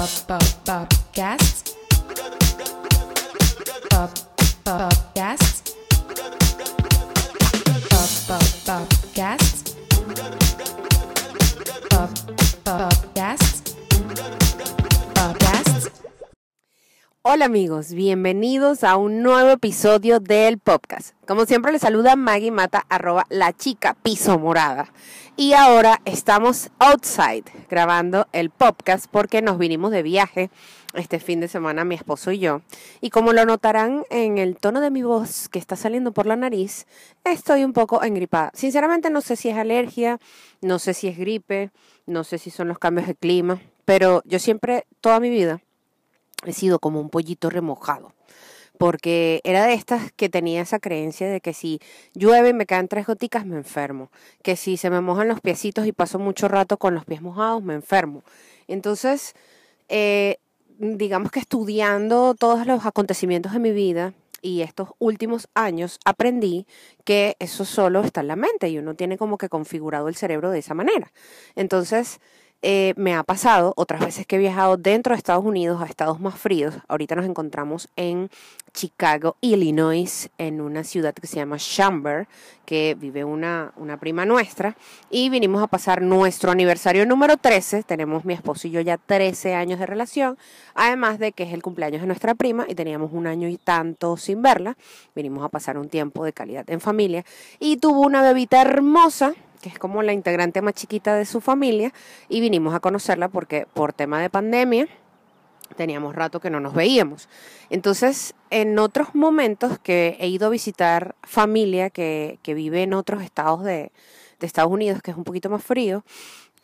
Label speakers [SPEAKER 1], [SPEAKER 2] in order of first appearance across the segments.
[SPEAKER 1] Pop Pop Popcast. Pop Pop Popcast. Pop Pop Popcast. Pop
[SPEAKER 2] Hola amigos, bienvenidos a un nuevo episodio del podcast. Como siempre les saluda Maggie Mata, arroba la chica piso morada. Y ahora estamos outside grabando el podcast porque nos vinimos de viaje este fin de semana mi esposo y yo. Y como lo notarán en el tono de mi voz que está saliendo por la nariz, estoy un poco engripada. Sinceramente no sé si es alergia, no sé si es gripe, no sé si son los cambios de clima, pero yo siempre, toda mi vida, he sido como un pollito remojado. Porque era de estas que tenía esa creencia de que si llueve y me caen tres goticas, me enfermo. Que si se me mojan los piecitos y paso mucho rato con los pies mojados, me enfermo. Entonces, eh, digamos que estudiando todos los acontecimientos de mi vida y estos últimos años, aprendí que eso solo está en la mente y uno tiene como que configurado el cerebro de esa manera. Entonces, eh, me ha pasado otras veces que he viajado dentro de Estados Unidos a estados más fríos. Ahorita nos encontramos en Chicago, Illinois, en una ciudad que se llama Chamber, que vive una, una prima nuestra. Y vinimos a pasar nuestro aniversario número 13. Tenemos mi esposo y yo ya 13 años de relación. Además de que es el cumpleaños de nuestra prima y teníamos un año y tanto sin verla. Vinimos a pasar un tiempo de calidad en familia. Y tuvo una bebita hermosa que es como la integrante más chiquita de su familia, y vinimos a conocerla porque por tema de pandemia teníamos rato que no nos veíamos. Entonces, en otros momentos que he ido a visitar familia que, que vive en otros estados de, de Estados Unidos, que es un poquito más frío,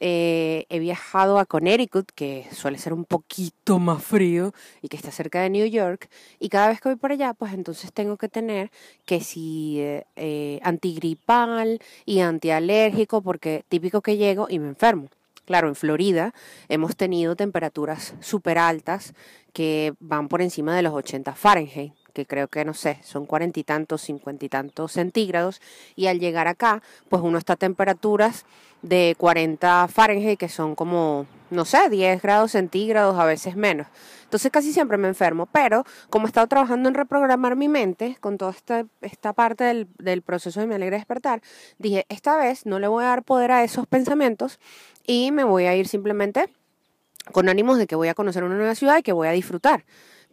[SPEAKER 2] eh, he viajado a Connecticut, que suele ser un poquito más frío y que está cerca de New York. Y cada vez que voy por allá, pues entonces tengo que tener que si eh, eh, antigripal y antialérgico, porque típico que llego y me enfermo. Claro, en Florida hemos tenido temperaturas súper altas que van por encima de los 80 Fahrenheit que creo que no sé, son cuarenta y tantos, cincuenta y tantos centígrados, y al llegar acá, pues uno está a temperaturas de 40 Fahrenheit, que son como, no sé, 10 grados centígrados, a veces menos. Entonces casi siempre me enfermo, pero como he estado trabajando en reprogramar mi mente con toda esta, esta parte del, del proceso de mi alegre despertar, dije, esta vez no le voy a dar poder a esos pensamientos y me voy a ir simplemente con ánimos de que voy a conocer una nueva ciudad y que voy a disfrutar.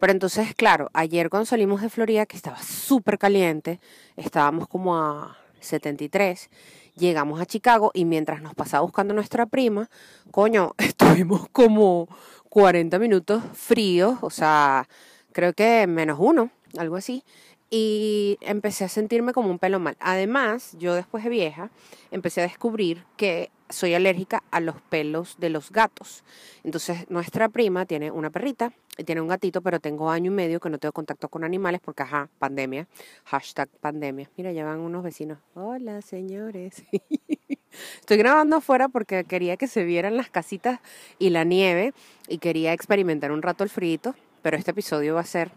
[SPEAKER 2] Pero entonces, claro, ayer cuando salimos de Florida, que estaba súper caliente, estábamos como a 73, llegamos a Chicago y mientras nos pasaba buscando nuestra prima, coño, estuvimos como 40 minutos fríos, o sea, creo que menos uno, algo así. Y empecé a sentirme como un pelo mal. Además, yo después de vieja, empecé a descubrir que soy alérgica a los pelos de los gatos. Entonces, nuestra prima tiene una perrita y tiene un gatito, pero tengo año y medio que no tengo contacto con animales porque, ajá, pandemia, hashtag pandemia. Mira, ya van unos vecinos. Hola, señores. Estoy grabando afuera porque quería que se vieran las casitas y la nieve y quería experimentar un rato el frío, pero este episodio va a ser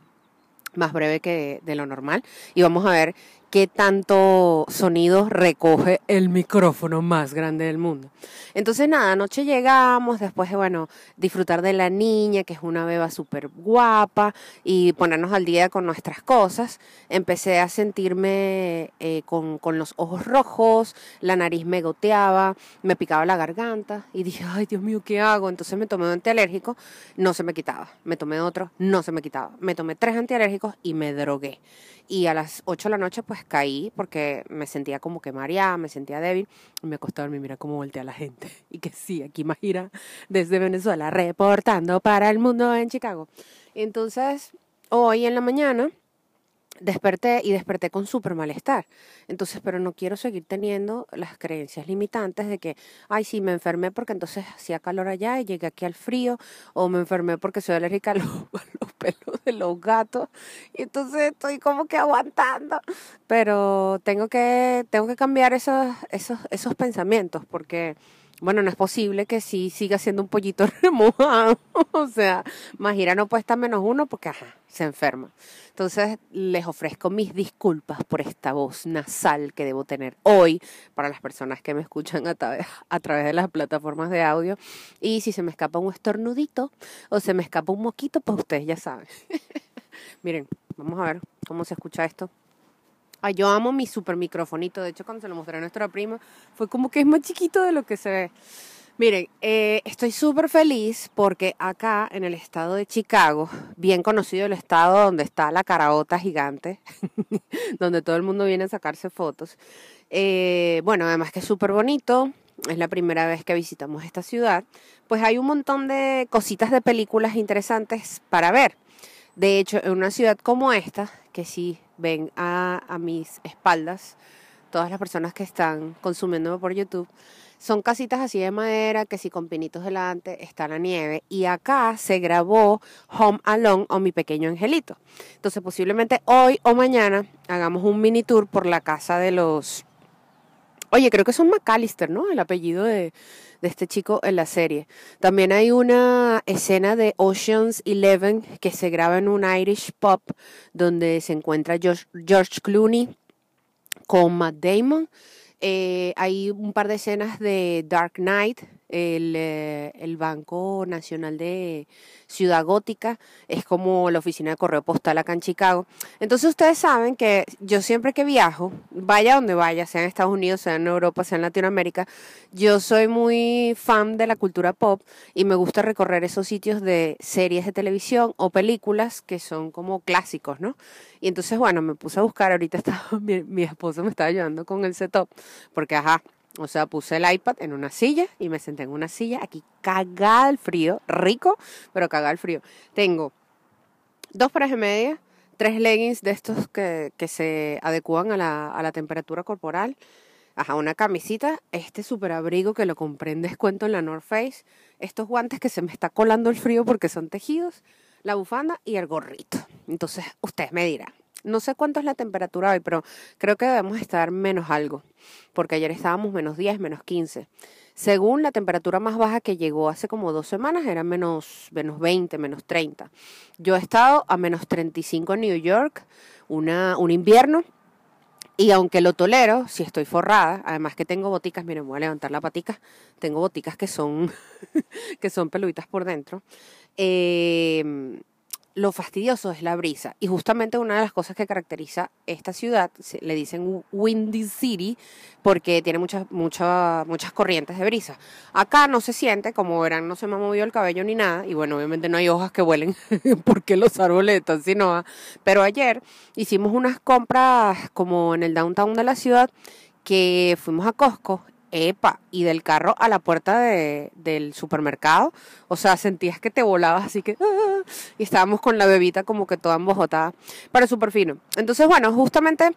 [SPEAKER 2] más breve que de lo normal y vamos a ver qué tanto sonido recoge el micrófono más grande del mundo. Entonces nada, anoche llegamos, después de, bueno, disfrutar de la niña, que es una beba súper guapa, y ponernos al día con nuestras cosas, empecé a sentirme eh, con, con los ojos rojos, la nariz me goteaba, me picaba la garganta, y dije, ay Dios mío, ¿qué hago? Entonces me tomé un antialérgico, no se me quitaba, me tomé otro, no se me quitaba, me tomé tres antialérgicos y me drogué. Y a las 8 de la noche pues caí porque me sentía como que mareada, me sentía débil. Me acostaba a dormir, mira cómo voltea la gente. Y que sí, aquí Majira desde Venezuela reportando para el mundo en Chicago. Entonces, hoy en la mañana desperté y desperté con súper malestar. Entonces, pero no quiero seguir teniendo las creencias limitantes de que, ay, sí, me enfermé porque entonces hacía calor allá y llegué aquí al frío, o me enfermé porque soy alérgica a los, los pelos de los gatos, y entonces estoy como que aguantando. Pero tengo que, tengo que cambiar esos, esos, esos pensamientos porque bueno, no es posible que sí siga siendo un pollito remojado. o sea, Majira no puede estar menos uno porque, ajá, se enferma. Entonces, les ofrezco mis disculpas por esta voz nasal que debo tener hoy para las personas que me escuchan a, a través de las plataformas de audio. Y si se me escapa un estornudito o se me escapa un moquito, pues ustedes ya saben. Miren, vamos a ver cómo se escucha esto. Ay, yo amo mi super microfonito. De hecho, cuando se lo mostré a nuestra prima, fue como que es más chiquito de lo que se ve. Miren, eh, estoy súper feliz porque acá en el estado de Chicago, bien conocido el estado donde está la caraota gigante, donde todo el mundo viene a sacarse fotos. eh, bueno, además que es súper bonito, es la primera vez que visitamos esta ciudad, pues hay un montón de cositas de películas interesantes para ver. De hecho, en una ciudad como esta, que si ven a, mis espaldas, todas las personas que están consumiéndome por YouTube, son casitas así de madera, que si con pinitos delante está la nieve. Y acá se grabó Home Alone o Mi Pequeño Angelito. Entonces posiblemente hoy o mañana hagamos un mini tour por la casa de los... Oye, creo que son McAllister, ¿no? El apellido de, de este chico en la serie. También hay una escena de Ocean's Eleven que se graba en un Irish pub donde se encuentra George, George Clooney con Matt Damon. Eh, hay un par de escenas de Dark Knight, el, eh, el Banco Nacional de Ciudad Gótica, es como la oficina de correo postal acá en Chicago. Entonces ustedes saben que yo siempre que viajo, vaya donde vaya, sea en Estados Unidos, sea en Europa, sea en Latinoamérica, yo soy muy fan de la cultura pop y me gusta recorrer esos sitios de series de televisión o películas que son como clásicos, ¿no? Y entonces, bueno, me puse a buscar, ahorita estaba, mi, mi esposo me estaba ayudando con el setup, porque ajá, o sea, puse el iPad en una silla y me senté en una silla aquí cagada el frío, rico, pero cagada el frío. Tengo dos pares de medias, tres leggings de estos que, que se adecúan a la, a la temperatura corporal, ajá, una camisita, este super abrigo que lo compré en descuento en la North Face, estos guantes que se me está colando el frío porque son tejidos, la bufanda y el gorrito. Entonces, ustedes me dirán. No sé cuánto es la temperatura hoy, pero creo que debemos estar menos algo, porque ayer estábamos menos 10, menos 15. Según la temperatura más baja que llegó hace como dos semanas, era menos, menos 20, menos 30. Yo he estado a menos 35 en New York, una, un invierno, y aunque lo tolero, si estoy forrada, además que tengo boticas, miren, voy a levantar la patica, tengo boticas que son, que son peluditas por dentro. Eh, lo fastidioso es la brisa. Y justamente una de las cosas que caracteriza esta ciudad, le dicen Windy City, porque tiene muchas, muchas, muchas corrientes de brisa. Acá no se siente, como verán, no se me ha movido el cabello ni nada. Y bueno, obviamente no hay hojas que vuelen porque los árboles están sin hoja. Pero ayer hicimos unas compras como en el downtown de la ciudad, que fuimos a Costco. Epa, y del carro a la puerta de- del supermercado, o sea, sentías que te volabas así que, y estábamos con la bebita como que toda embojotada, pero súper fino. Entonces, bueno, justamente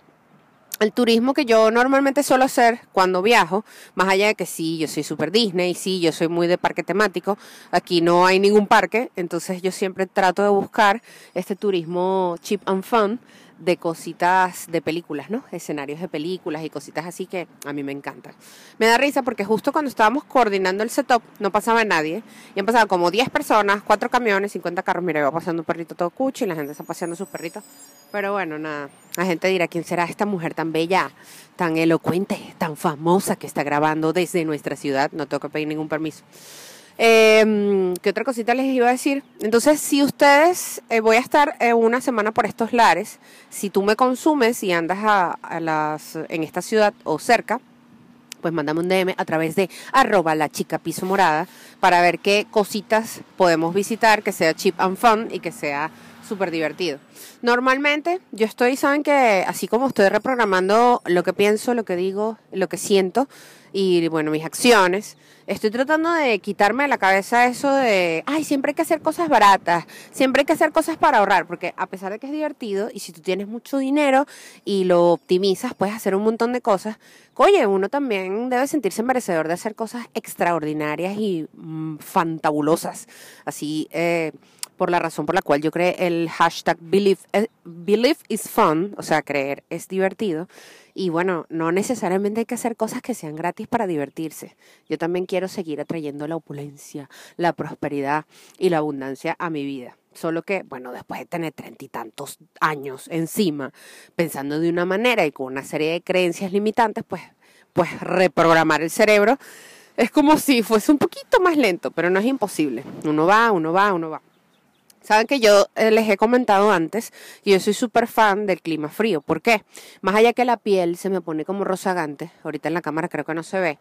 [SPEAKER 2] el turismo que yo normalmente suelo hacer cuando viajo, más allá de que sí, yo soy super Disney, sí, yo soy muy de parque temático, aquí no hay ningún parque, entonces yo siempre trato de buscar este turismo cheap and fun de cositas de películas, ¿no? Escenarios de películas y cositas así que a mí me encantan. Me da risa porque justo cuando estábamos coordinando el setup no pasaba nadie y han pasado como 10 personas, 4 camiones, 50 carros, mira, iba pasando un perrito todo cucho y la gente está paseando sus perritos. Pero bueno, nada, la gente dirá, ¿quién será esta mujer tan bella, tan elocuente, tan famosa que está grabando desde nuestra ciudad? No tengo que pedir ningún permiso. Eh, ¿Qué otra cosita les iba a decir? Entonces, si ustedes, eh, voy a estar eh, una semana por estos lares, si tú me consumes y andas a, a las, en esta ciudad o cerca, pues mándame un DM a través de arroba la chica piso morada para ver qué cositas podemos visitar, que sea cheap and fun y que sea súper divertido. Normalmente yo estoy, saben que así como estoy reprogramando lo que pienso, lo que digo, lo que siento y bueno, mis acciones, estoy tratando de quitarme de la cabeza eso de, ay, siempre hay que hacer cosas baratas, siempre hay que hacer cosas para ahorrar, porque a pesar de que es divertido y si tú tienes mucho dinero y lo optimizas, puedes hacer un montón de cosas, oye, uno también debe sentirse merecedor de hacer cosas extraordinarias y mm, fantabulosas, así. Eh, por la razón por la cual yo creé el hashtag believe, eh, believe is fun, o sea, creer es divertido. Y bueno, no necesariamente hay que hacer cosas que sean gratis para divertirse. Yo también quiero seguir atrayendo la opulencia, la prosperidad y la abundancia a mi vida. Solo que, bueno, después de tener treinta y tantos años encima, pensando de una manera y con una serie de creencias limitantes, pues, pues reprogramar el cerebro es como si fuese un poquito más lento, pero no es imposible. Uno va, uno va, uno va. Saben que yo eh, les he comentado antes que yo soy súper fan del clima frío. ¿Por qué? Más allá que la piel se me pone como rozagante, ahorita en la cámara creo que no se ve,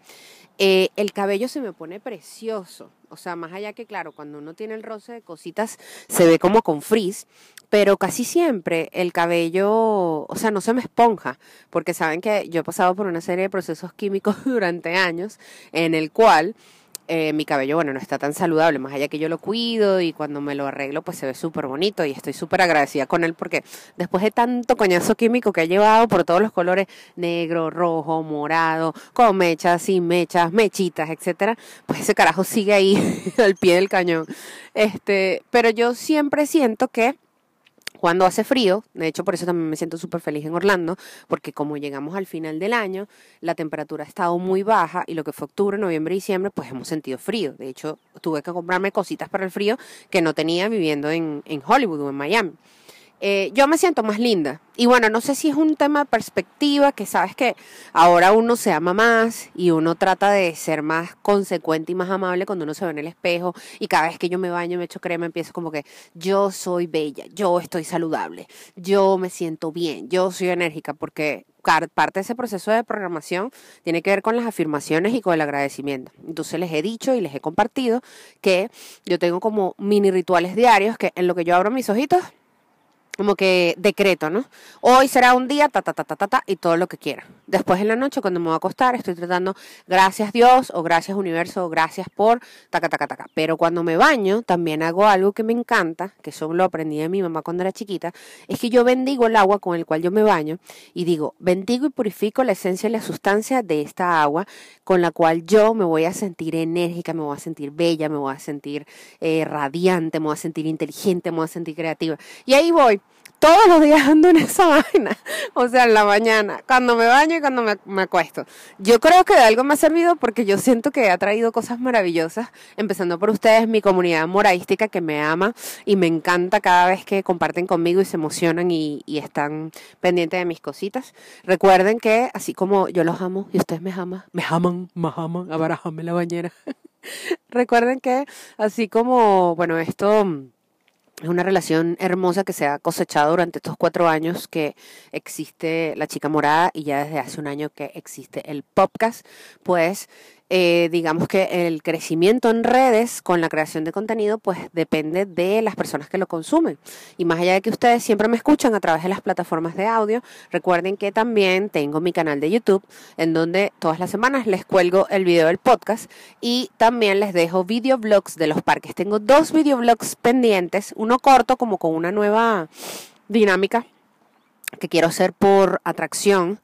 [SPEAKER 2] eh, el cabello se me pone precioso. O sea, más allá que, claro, cuando uno tiene el roce de cositas, se ve como con frizz, pero casi siempre el cabello, o sea, no se me esponja, porque saben que yo he pasado por una serie de procesos químicos durante años en el cual eh, mi cabello, bueno, no está tan saludable, más allá que yo lo cuido y cuando me lo arreglo, pues se ve súper bonito y estoy súper agradecida con él porque después de tanto coñazo químico que ha llevado por todos los colores, negro, rojo, morado, con mechas, sin mechas, mechitas, etcétera, pues ese carajo sigue ahí al pie del cañón. Este, pero yo siempre siento que cuando hace frío, de hecho por eso también me siento súper feliz en Orlando, porque como llegamos al final del año, la temperatura ha estado muy baja y lo que fue octubre, noviembre y diciembre, pues hemos sentido frío. De hecho, tuve que comprarme cositas para el frío que no tenía viviendo en, en Hollywood o en Miami. Eh, yo me siento más linda. Y bueno, no sé si es un tema de perspectiva, que sabes que ahora uno se ama más y uno trata de ser más consecuente y más amable cuando uno se ve en el espejo. Y cada vez que yo me baño, me echo crema, empiezo como que yo soy bella, yo estoy saludable, yo me siento bien, yo soy enérgica, porque parte de ese proceso de programación tiene que ver con las afirmaciones y con el agradecimiento. Entonces les he dicho y les he compartido que yo tengo como mini rituales diarios que en lo que yo abro mis ojitos como que decreto, ¿no? Hoy será un día, ta, ta, ta, ta, ta, ta, y todo lo que quiera. Después en la noche, cuando me voy a acostar, estoy tratando gracias Dios, o gracias universo, o gracias por, taca, taca, taca. Pero cuando me baño, también hago algo que me encanta, que eso lo aprendí de mi mamá cuando era chiquita, es que yo bendigo el agua con el cual yo me baño, y digo, bendigo y purifico la esencia y la sustancia de esta agua, con la cual yo me voy a sentir enérgica, me voy a sentir bella, me voy a sentir eh, radiante, me voy a sentir inteligente, me voy a sentir creativa. Y ahí voy todos los días ando en esa vaina. O sea, en la mañana, cuando me baño y cuando me, acuesto. Yo creo que de algo me ha servido porque yo siento que ha traído cosas maravillosas, empezando por ustedes, mi comunidad moraística que me ama y me encanta cada vez que comparten conmigo y se emocionan y, están pendientes de mis cositas. Recuerden que así como yo los amo y ustedes me aman, me aman, me aman, abarajame la bañera. Recuerden que así como, bueno, esto es una relación hermosa que se ha cosechado durante estos cuatro años que existe La Chica Morada y ya desde hace un año que existe el podcast, pues eh, digamos que el crecimiento en redes con la creación de contenido pues depende de las personas que lo consumen. Y más allá de que ustedes siempre me escuchan a través de las plataformas de audio, recuerden que también tengo mi canal de YouTube en donde todas las semanas les cuelgo el video del podcast y también les dejo videoblogs de los parques. Tengo dos videoblogs pendientes, uno corto como con una nueva dinámica que quiero hacer por atracción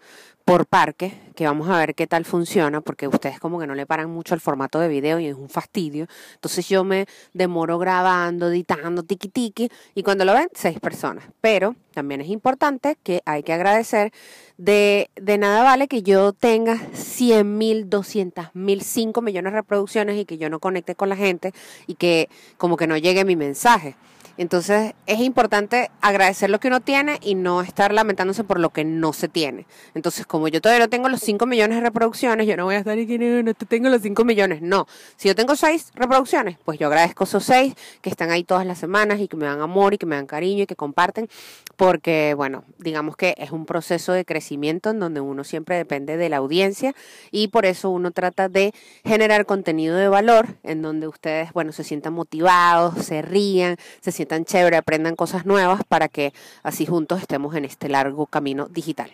[SPEAKER 2] por parque, que vamos a ver qué tal funciona, porque ustedes como que no le paran mucho el formato de video y es un fastidio. Entonces yo me demoro grabando, editando, tiki tiki, y cuando lo ven, seis personas. Pero también es importante que hay que agradecer, de, de nada vale que yo tenga 100 mil, 200 mil, 5 millones de reproducciones y que yo no conecte con la gente y que como que no llegue mi mensaje. Entonces es importante agradecer lo que uno tiene y no estar lamentándose por lo que no se tiene. Entonces, como yo todavía no tengo los 5 millones de reproducciones, yo no voy a estar no, no tengo los 5 millones. No, si yo tengo 6 reproducciones, pues yo agradezco esos 6 que están ahí todas las semanas y que me dan amor y que me dan cariño y que comparten, porque bueno, digamos que es un proceso de crecimiento en donde uno siempre depende de la audiencia y por eso uno trata de generar contenido de valor en donde ustedes, bueno, se sientan motivados, se rían, se sientan tan chévere, aprendan cosas nuevas para que así juntos estemos en este largo camino digital.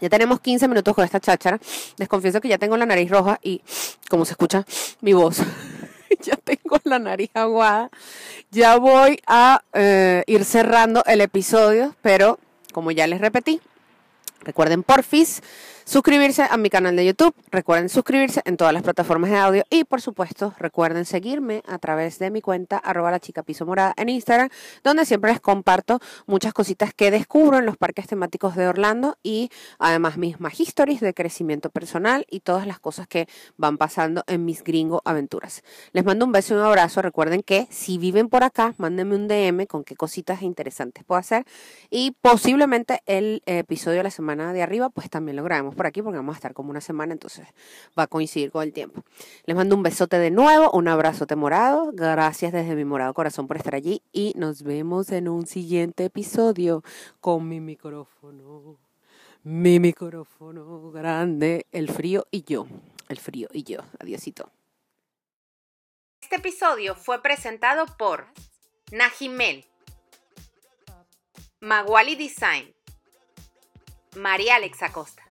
[SPEAKER 2] Ya tenemos 15 minutos con esta cháchara. Les confieso que ya tengo la nariz roja y como se escucha mi voz, ya tengo la nariz aguada. Ya voy a eh, ir cerrando el episodio, pero como ya les repetí, recuerden porfis suscribirse a mi canal de YouTube. Recuerden suscribirse en todas las plataformas de audio. Y por supuesto, recuerden seguirme a través de mi cuenta, arroba la chica piso morada en Instagram, donde siempre les comparto muchas cositas que descubro en los parques temáticos de Orlando y además mis historias de crecimiento personal y todas las cosas que van pasando en mis gringo aventuras. Les mando un beso y un abrazo. Recuerden que si viven por acá, mándenme un DM con qué cositas interesantes puedo hacer. Y posiblemente el episodio de la semana de arriba, pues también lo grabemos por aquí porque vamos a estar como una semana, entonces va a coincidir con el tiempo. Les mando un besote de nuevo, un abrazote morado. Gracias desde mi morado corazón por estar allí y nos vemos en un siguiente episodio con mi micrófono. Mi micrófono grande, el frío y yo. El frío y yo. Adiosito. Este episodio fue presentado por Najimel, Maguali Design, María Alexa Costa.